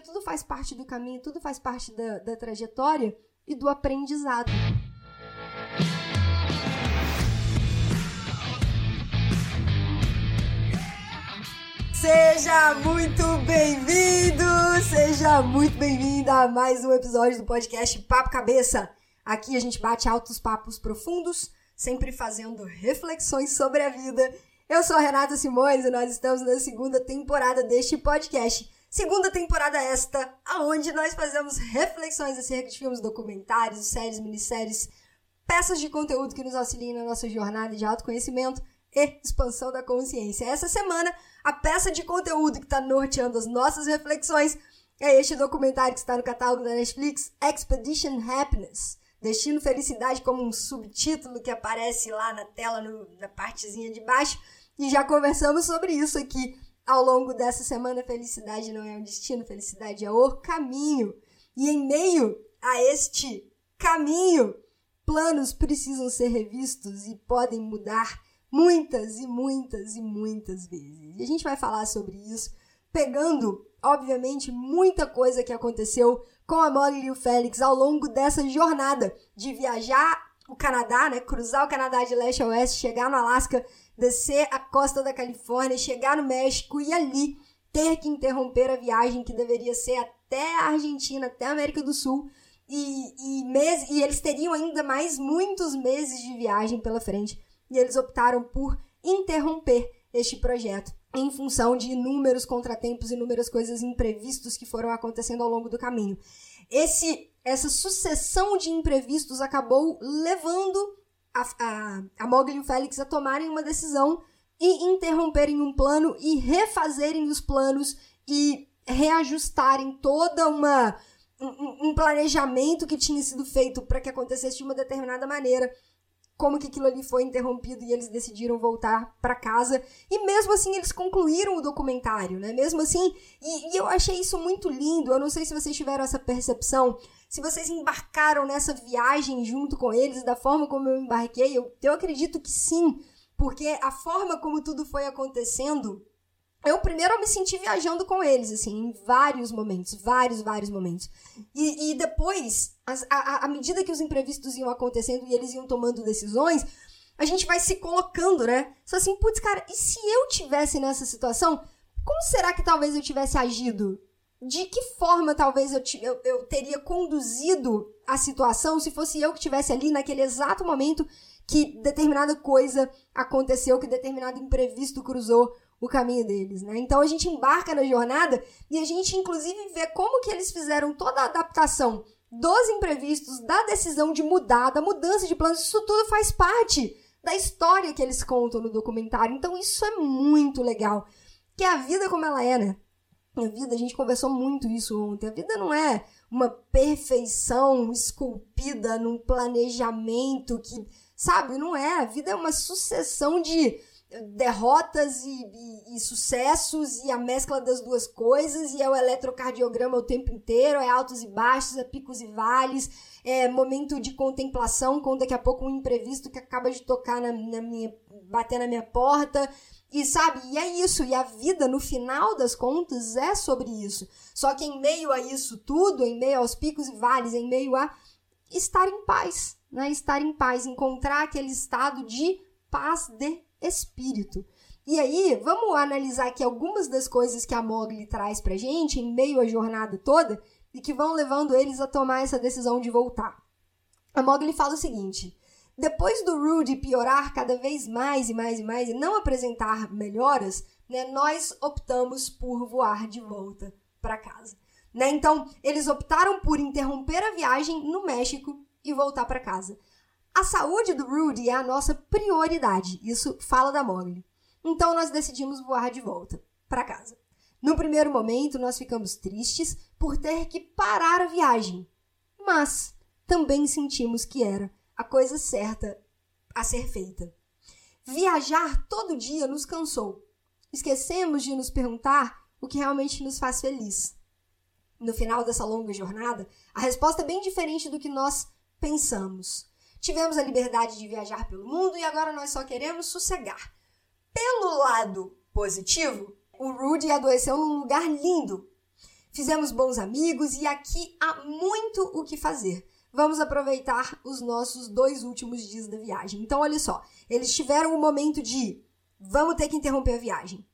tudo faz parte do caminho, tudo faz parte da, da trajetória e do aprendizado. Seja muito bem-vindo, seja muito bem-vinda a mais um episódio do podcast Papo Cabeça. Aqui a gente bate altos papos profundos, sempre fazendo reflexões sobre a vida. Eu sou a Renata Simões e nós estamos na segunda temporada deste podcast. Segunda temporada esta, aonde nós fazemos reflexões acerca de filmes, documentários, séries, minisséries, peças de conteúdo que nos auxiliem na nossa jornada de autoconhecimento e expansão da consciência. Essa semana, a peça de conteúdo que está norteando as nossas reflexões é este documentário que está no catálogo da Netflix, Expedition Happiness. Destino Felicidade como um subtítulo que aparece lá na tela, no, na partezinha de baixo. E já conversamos sobre isso aqui ao longo dessa semana. Felicidade não é um destino, felicidade é o caminho. E em meio a este caminho, planos precisam ser revistos e podem mudar muitas e muitas e muitas vezes. E a gente vai falar sobre isso, pegando, obviamente, muita coisa que aconteceu com a Molly e o Félix ao longo dessa jornada de viajar o Canadá, né, cruzar o Canadá de leste a oeste, chegar no Alasca, descer a costa da Califórnia, chegar no México e ali ter que interromper a viagem que deveria ser até a Argentina, até a América do Sul. E, e, mes e eles teriam ainda mais muitos meses de viagem pela frente e eles optaram por interromper este projeto em função de inúmeros contratempos, inúmeras coisas imprevistos que foram acontecendo ao longo do caminho. Esse, essa sucessão de imprevistos acabou levando a, a, a Mogli e o Félix a tomarem uma decisão e interromperem um plano e refazerem os planos e reajustarem toda uma um, um planejamento que tinha sido feito para que acontecesse de uma determinada maneira como que aquilo ali foi interrompido e eles decidiram voltar para casa. E mesmo assim eles concluíram o documentário, né? Mesmo assim, e, e, eu achei isso muito lindo. Eu não sei se vocês tiveram essa percepção, se vocês embarcaram nessa viagem junto com eles, da forma como eu embarquei. Eu, eu acredito que sim, porque a forma como tudo foi acontecendo eu primeiro me senti viajando com eles, assim, em vários momentos, vários, vários momentos. E, e depois, a medida que os imprevistos iam acontecendo e eles iam tomando decisões, a gente vai se colocando, né? Só assim, putz, cara, e se eu tivesse nessa situação, como será que talvez eu tivesse agido? De que forma talvez eu, eu, eu teria conduzido a situação se fosse eu que estivesse ali naquele exato momento que determinada coisa aconteceu, que determinado imprevisto cruzou o caminho deles, né? Então a gente embarca na jornada e a gente inclusive vê como que eles fizeram toda a adaptação dos imprevistos, da decisão de mudar, da mudança de planos, isso tudo faz parte da história que eles contam no documentário. Então isso é muito legal. Que a vida como ela é, né? A vida, a gente conversou muito isso ontem. A vida não é uma perfeição esculpida num planejamento que, sabe, não é. A vida é uma sucessão de derrotas e, e, e, sucessos e a mescla das duas coisas e é o eletrocardiograma o tempo inteiro, é altos e baixos, é picos e vales, é momento de contemplação com daqui a pouco um imprevisto que acaba de tocar na, na minha bater na minha porta e sabe, e é isso, e a vida no final das contas é sobre isso. Só que em meio a isso tudo, em meio aos picos e vales, em meio a estar em paz, né? Estar em paz, encontrar aquele estado de paz de espírito. E aí, vamos analisar aqui algumas das coisas que a Mogli traz pra gente em meio à jornada toda e que vão levando eles a tomar essa decisão de voltar. A Mogli fala o seguinte: depois do Rudy piorar cada vez mais e mais e mais e não apresentar melhoras, né, nós optamos por voar de volta para casa. Né? Então, eles optaram por interromper a viagem no México e voltar para casa. A saúde do Rudy é a nossa prioridade. Isso fala da Mogli. Então nós decidimos voar de volta para casa. No primeiro momento, nós ficamos tristes por ter que parar a viagem, mas também sentimos que era a coisa certa a ser feita. Viajar todo dia nos cansou. Esquecemos de nos perguntar o que realmente nos faz feliz. No final dessa longa jornada, a resposta é bem diferente do que nós pensamos. Tivemos a liberdade de viajar pelo mundo e agora nós só queremos sossegar. Pelo lado positivo, o Rudy adoeceu num lugar lindo. fizemos bons amigos e aqui há muito o que fazer. Vamos aproveitar os nossos dois últimos dias da viagem. Então, olha só, eles tiveram um momento de vamos ter que interromper a viagem.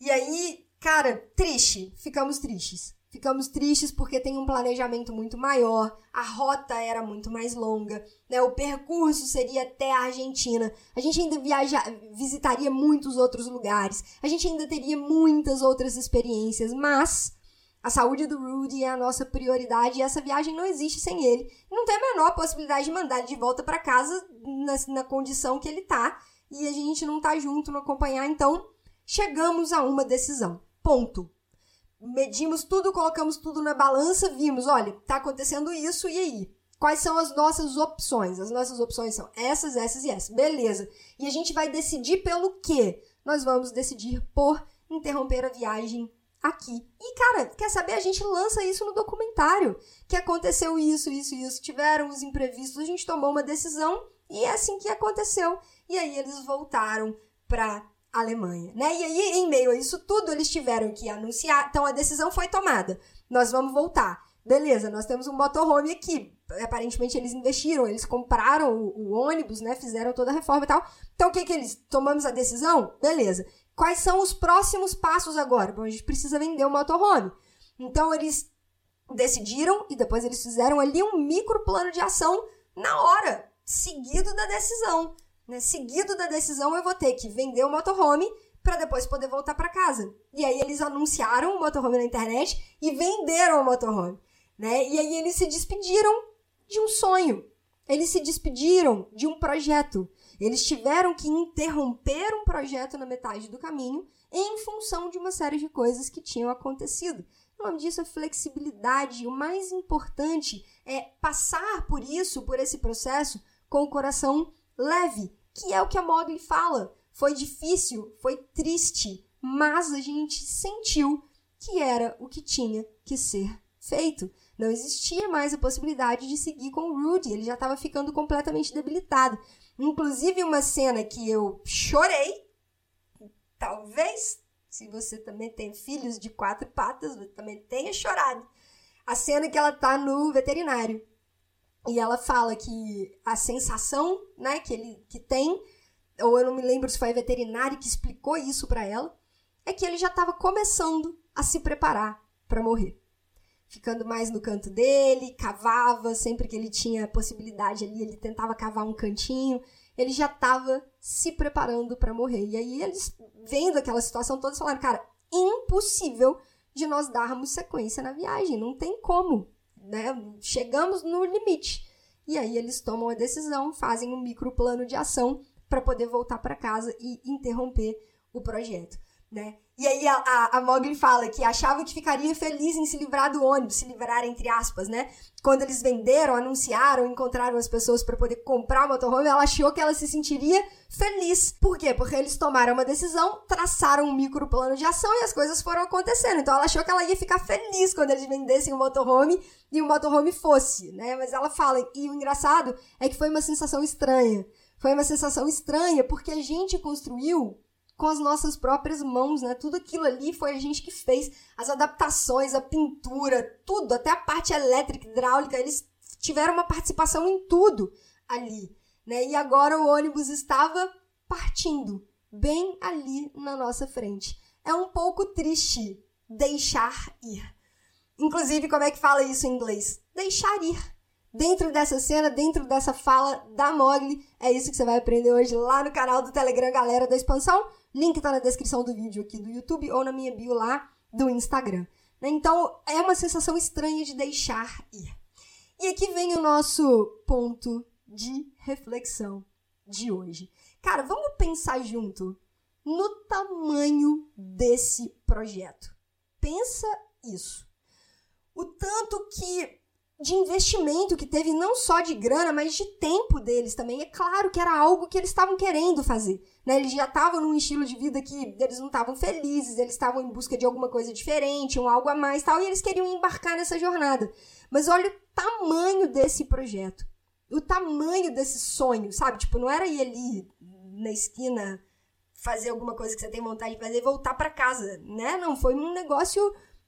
E aí, cara, triste, ficamos tristes. Ficamos tristes porque tem um planejamento muito maior, a rota era muito mais longa, né? O percurso seria até a Argentina. A gente ainda viaja, visitaria muitos outros lugares. A gente ainda teria muitas outras experiências, mas a saúde do Rudy é a nossa prioridade e essa viagem não existe sem ele. Não tem a menor possibilidade de mandar ele de volta para casa na, na condição que ele tá e a gente não tá junto, não acompanhar, então chegamos a uma decisão. Ponto medimos tudo, colocamos tudo na balança, vimos, olha, tá acontecendo isso, e aí? Quais são as nossas opções? As nossas opções são essas, essas e essas. Beleza. E a gente vai decidir pelo quê? Nós vamos decidir por interromper a viagem aqui. E, cara, quer saber? A gente lança isso no documentário. Que aconteceu isso, isso, isso. Tiveram os imprevistos, a gente tomou uma decisão e é assim que aconteceu. E aí eles voltaram para Alemanha, né? E aí, em meio a isso tudo, eles tiveram que anunciar. Então, a decisão foi tomada. Nós vamos voltar. Beleza, nós temos um motorhome aqui. Aparentemente, eles investiram, eles compraram o, o ônibus, né? Fizeram toda a reforma e tal. Então, o que que eles... Tomamos a decisão? Beleza. Quais são os próximos passos agora? Bom, a gente precisa vender o motorhome. Então, eles decidiram e depois eles fizeram ali um micro plano de ação na hora, seguido da decisão. Né? Seguido da decisão, eu vou ter que vender o motorhome para depois poder voltar para casa. E aí eles anunciaram o motorhome na internet e venderam o motorhome, né? E aí eles se despediram de um sonho. Eles se despediram de um projeto. Eles tiveram que interromper um projeto na metade do caminho em função de uma série de coisas que tinham acontecido. O nome disso é flexibilidade. O mais importante é passar por isso, por esse processo, com o coração leve, que é o que a Mogli fala. Foi difícil, foi triste, mas a gente sentiu que era o que tinha que ser feito. Não existia mais a possibilidade de seguir com o Rudy, ele já estava ficando completamente debilitado. Inclusive, uma cena que eu chorei, talvez, se você também tem filhos de quatro patas, você também tenha chorado. A cena que ela tá no veterinário. E ela fala que a sensação, né, que ele que tem, ou eu não me lembro se foi a veterinária que explicou isso para ela, é que ele já estava começando a se preparar para morrer. Ficando mais no canto dele, cavava, sempre que ele tinha possibilidade ali, ele tentava cavar um cantinho, ele já estava se preparando para morrer. E aí eles, vendo aquela situação toda, falaram: cara, impossível de nós darmos sequência na viagem, não tem como né? Chegamos no limite. E aí eles tomam a decisão, fazem um micro plano de ação para poder voltar para casa e interromper o projeto né? E aí a, a, a Mogli fala que achava que ficaria feliz em se livrar do ônibus, se livrar entre aspas, né? Quando eles venderam, anunciaram, encontraram as pessoas para poder comprar o motorhome, ela achou que ela se sentiria feliz. Por quê? Porque eles tomaram uma decisão, traçaram um micro plano de ação e as coisas foram acontecendo. Então ela achou que ela ia ficar feliz quando eles vendessem o motorhome e o motorhome fosse, né? Mas ela fala, e o engraçado é que foi uma sensação estranha. Foi uma sensação estranha porque a gente construiu com as nossas próprias mãos, né? Tudo aquilo ali foi a gente que fez. As adaptações, a pintura, tudo, até a parte elétrica, hidráulica, eles tiveram uma participação em tudo ali, né? E agora o ônibus estava partindo bem ali na nossa frente. É um pouco triste deixar ir. Inclusive, como é que fala isso em inglês? Deixar ir. Dentro dessa cena, dentro dessa fala da Mogli, é isso que você vai aprender hoje lá no canal do Telegram Galera da Expansão. Link tá na descrição do vídeo aqui do YouTube ou na minha bio lá do Instagram. Né? Então, é uma sensação estranha de deixar ir. E aqui vem o nosso ponto de reflexão de hoje. Cara, vamos pensar junto no tamanho desse projeto. Pensa isso. O tanto que de investimento que teve, não só de grana, mas de tempo deles também. É claro que era algo que eles estavam querendo fazer. Né? Eles já estavam num estilo de vida que eles não estavam felizes, eles estavam em busca de alguma coisa diferente, um algo a mais tal, e eles queriam embarcar nessa jornada. Mas olha o tamanho desse projeto. O tamanho desse sonho, sabe? Tipo, não era ir ali na esquina fazer alguma coisa que você tem vontade de fazer e voltar para casa, né? Não, foi um negócio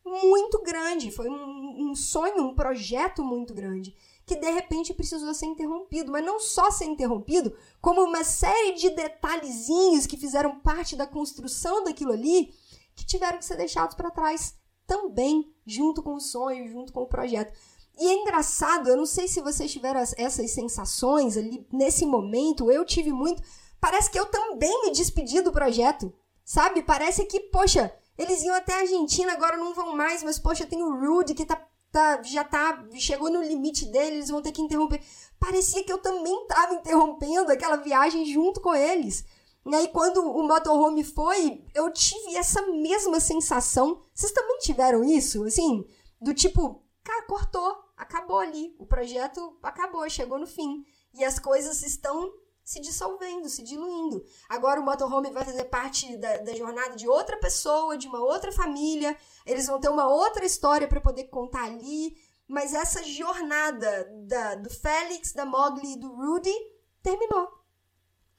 muito grande, foi um, um sonho, um projeto muito grande que de repente precisou ser interrompido, mas não só ser interrompido, como uma série de detalhezinhos que fizeram parte da construção daquilo ali que tiveram que ser deixados para trás também, junto com o sonho, junto com o projeto. E é engraçado, eu não sei se vocês tiveram essas sensações ali nesse momento, eu tive muito. Parece que eu também me despedi do projeto, sabe? Parece que, poxa, eles iam até a Argentina, agora não vão mais, mas poxa, tem o Rude que tá, tá, já tá, chegou no limite dele, eles vão ter que interromper. Parecia que eu também tava interrompendo aquela viagem junto com eles. E aí, quando o motorhome foi, eu tive essa mesma sensação. Vocês também tiveram isso? Assim, do tipo, cara, cortou, acabou ali. O projeto acabou, chegou no fim. E as coisas estão se dissolvendo, se diluindo. Agora o motorhome vai fazer parte da, da jornada de outra pessoa, de uma outra família. Eles vão ter uma outra história para poder contar ali. Mas essa jornada da, do Félix, da Mogli e do Rudy terminou.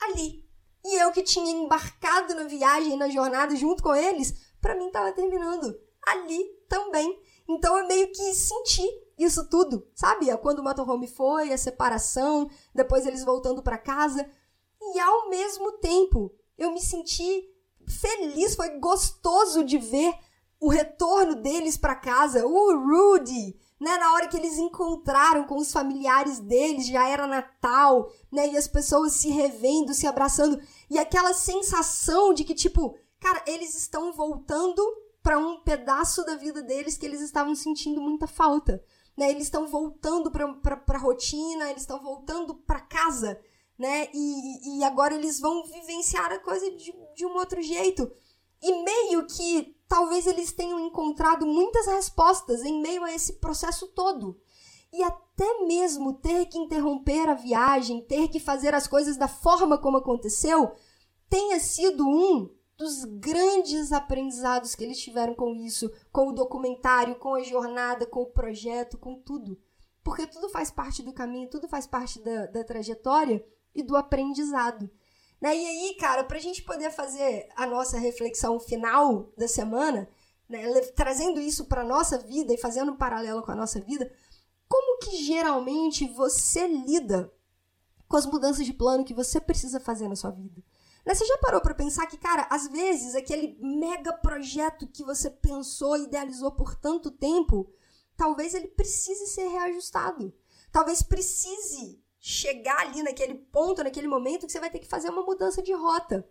Ali. E eu que tinha embarcado na viagem, na jornada junto com eles, para mim estava terminando ali também. Então eu meio que senti isso tudo, sabe? É quando o motorhome foi, a separação, depois eles voltando para casa. E ao mesmo tempo, eu me senti feliz, foi gostoso de ver o retorno deles para casa, o Rudy, né, na hora que eles encontraram com os familiares deles, já era Natal, né, e as pessoas se revendo, se abraçando, e aquela sensação de que tipo, cara, eles estão voltando para um pedaço da vida deles que eles estavam sentindo muita falta, né? Eles estão voltando para a rotina, eles estão voltando para casa, né? E, e agora eles vão vivenciar a coisa de, de um outro jeito. E meio que talvez eles tenham encontrado muitas respostas em meio a esse processo todo. E até mesmo ter que interromper a viagem, ter que fazer as coisas da forma como aconteceu, tenha sido um dos grandes aprendizados que eles tiveram com isso, com o documentário, com a jornada, com o projeto, com tudo. Porque tudo faz parte do caminho, tudo faz parte da, da trajetória e do aprendizado. Né? E aí, cara, para a gente poder fazer a nossa reflexão final da semana, né, trazendo isso para nossa vida e fazendo um paralelo com a nossa vida, como que geralmente você lida com as mudanças de plano que você precisa fazer na sua vida? Né, você já parou para pensar que, cara, às vezes aquele mega projeto que você pensou idealizou por tanto tempo, talvez ele precise ser reajustado. Talvez precise chegar ali naquele ponto, naquele momento, que você vai ter que fazer uma mudança de rota.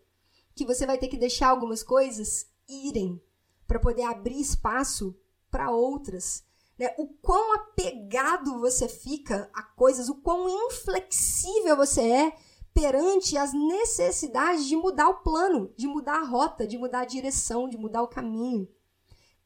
Que você vai ter que deixar algumas coisas irem para poder abrir espaço para outras. Né? O quão apegado você fica a coisas, o quão inflexível você é perante as necessidades de mudar o plano, de mudar a rota, de mudar a direção, de mudar o caminho.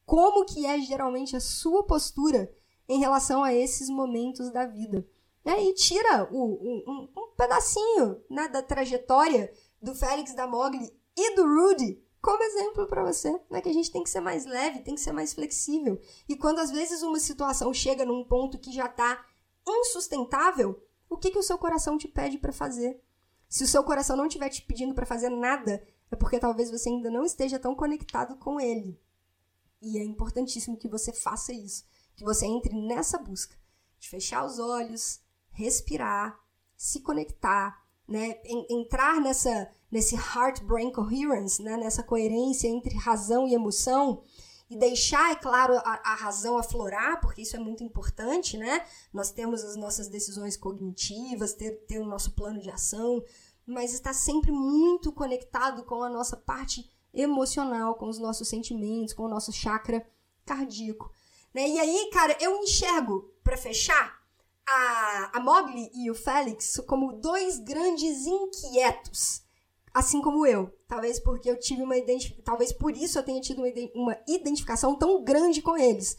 Como que é geralmente a sua postura em relação a esses momentos da vida? né, e tira o, um, um, pedacinho né, da trajetória do Félix, da Mogli e do Rudy como exemplo para você, né, que a gente tem que ser mais leve, tem que ser mais flexível. E quando às vezes uma situação chega num ponto que já está insustentável, o que, que o seu coração te pede para fazer? Se o seu coração não estiver te pedindo para fazer nada, é porque talvez você ainda não esteja tão conectado com ele. E é importantíssimo que você faça isso, que você entre nessa busca de fechar os olhos, respirar, se conectar, né? entrar nessa nesse heart-brain coherence, né? nessa coerência entre razão e emoção e deixar, é claro, a, a, razão aflorar, porque isso é muito importante, né? Nós temos as nossas decisões cognitivas, ter, ter o nosso plano de ação, mas está sempre muito conectado com a nossa parte emocional, com os nossos sentimentos, com o nosso chakra cardíaco. Né? E aí, cara, eu enxergo, para fechar, a, a Mogli e o Félix como dois grandes inquietos, assim como eu. Talvez porque eu tive uma talvez por isso eu tenha tido uma, uma identificação tão grande com eles.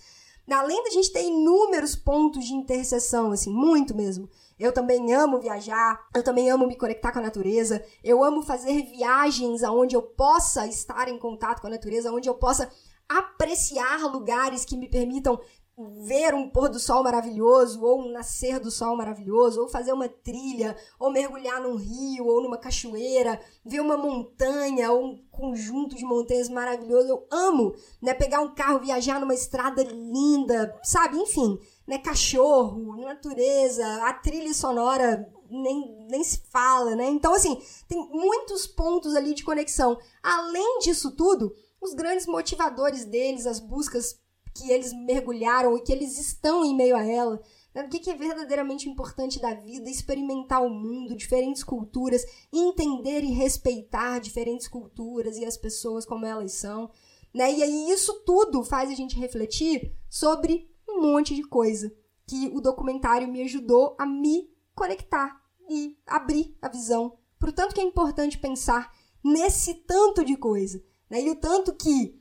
Além da gente ter inúmeros pontos de interseção, assim, muito mesmo. Eu também amo viajar, eu também amo me conectar com a natureza, eu amo fazer viagens aonde eu possa estar em contato com a natureza, onde eu possa apreciar lugares que me permitam ver um pôr do sol maravilhoso, ou um nascer do sol maravilhoso, ou fazer uma trilha, ou mergulhar num rio, ou numa cachoeira, ver uma montanha, ou um conjunto de montanhas maravilhoso. Eu amo, né? Pegar um carro, viajar numa estrada linda, sabe? Enfim, né? Cachorro, natureza, a trilha sonora nem, nem se fala, né? Então, assim, tem muitos pontos ali de conexão. Além disso tudo, os grandes motivadores deles, as buscas que eles mergulharam e que eles estão em meio a ela. Né? O que é verdadeiramente importante da vida? Experimentar o mundo, diferentes culturas, entender e respeitar diferentes culturas e as pessoas como elas são. Né? E aí isso tudo faz a gente refletir sobre um monte de coisa que o documentário me ajudou a me conectar e abrir a visão para o tanto que é importante pensar nesse tanto de coisa. Né? E o tanto que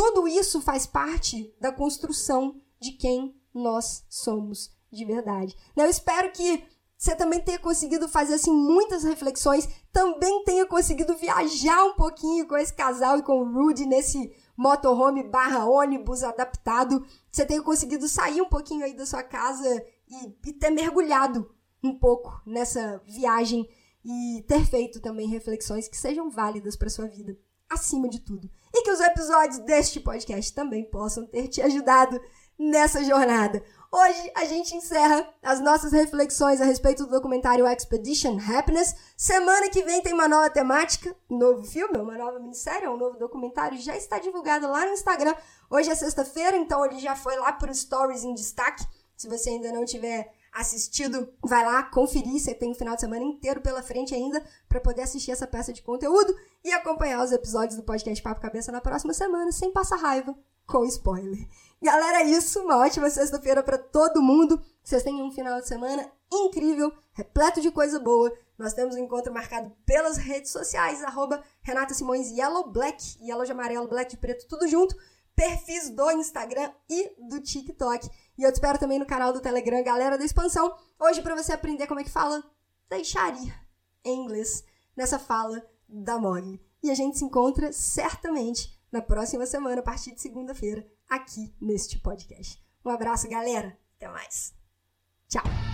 tudo isso faz parte da construção de quem nós somos de verdade. Né, eu espero que você também tenha conseguido fazer assim muitas reflexões, também tenha conseguido viajar um pouquinho com esse casal e com o Rudy nesse motorhome barra ônibus adaptado, você tenha conseguido sair um pouquinho aí da sua casa e, e ter mergulhado um pouco nessa viagem e ter feito também reflexões que sejam válidas para sua vida acima de tudo. E que os episódios deste podcast também possam ter te ajudado nessa jornada. Hoje a gente encerra as nossas reflexões a respeito do documentário Expedition Happiness. Semana que vem tem uma nova temática, um novo filme, uma nova minissérie, um novo documentário. Já está divulgado lá no Instagram. Hoje é sexta-feira, então ele já foi lá para o Stories em destaque. Se você ainda não tiver assistido, vai lá conferir. Você tem um final de semana inteiro pela frente ainda para poder assistir essa peça de conteúdo e acompanhar os episódios do podcast Papo Cabeça na próxima semana sem passar raiva com spoiler. Galera, é isso. Uma ótima sexta-feira para todo mundo. Vocês tenham um final de semana incrível, repleto de coisa boa. Nós temos um encontro marcado pelas redes sociais, arroba Renata Simões Yellow Black, Yellow de amarelo, Black de preto, tudo junto. Perfis do Instagram e do TikTok. E eu te espero também no canal do Telegram, galera da expansão. Hoje para você aprender como é que fala deixaria em inglês nessa fala da Molly. E a gente se encontra certamente na próxima semana, a partir de segunda-feira, aqui neste podcast. Um abraço, galera. Até mais. Tchau.